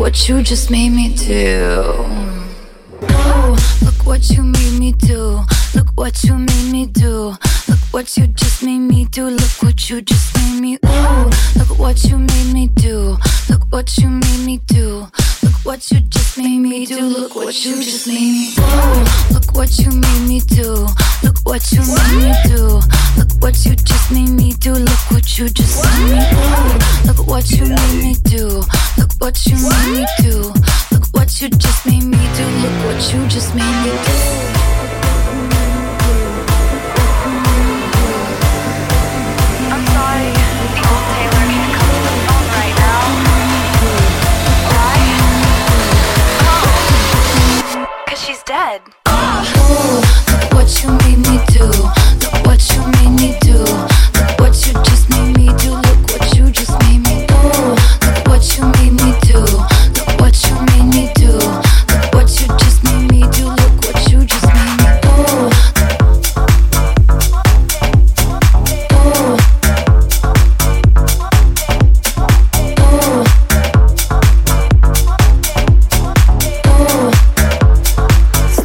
what you just made me do. Oh, look what you made me do. Look what you made me do. Look what you just made me do. Look what you just made me. Ooh, look what you made me do. Look what you made me do. Look what you just made me do. Look what you just made me do. Look what you made me do. Look what you made me do. Look what you just made me do. Look what you just made me do. Look what you made what you made me do. Look what you just made me do. Look what you just made me do. She's dead. Oh, look what you made me do.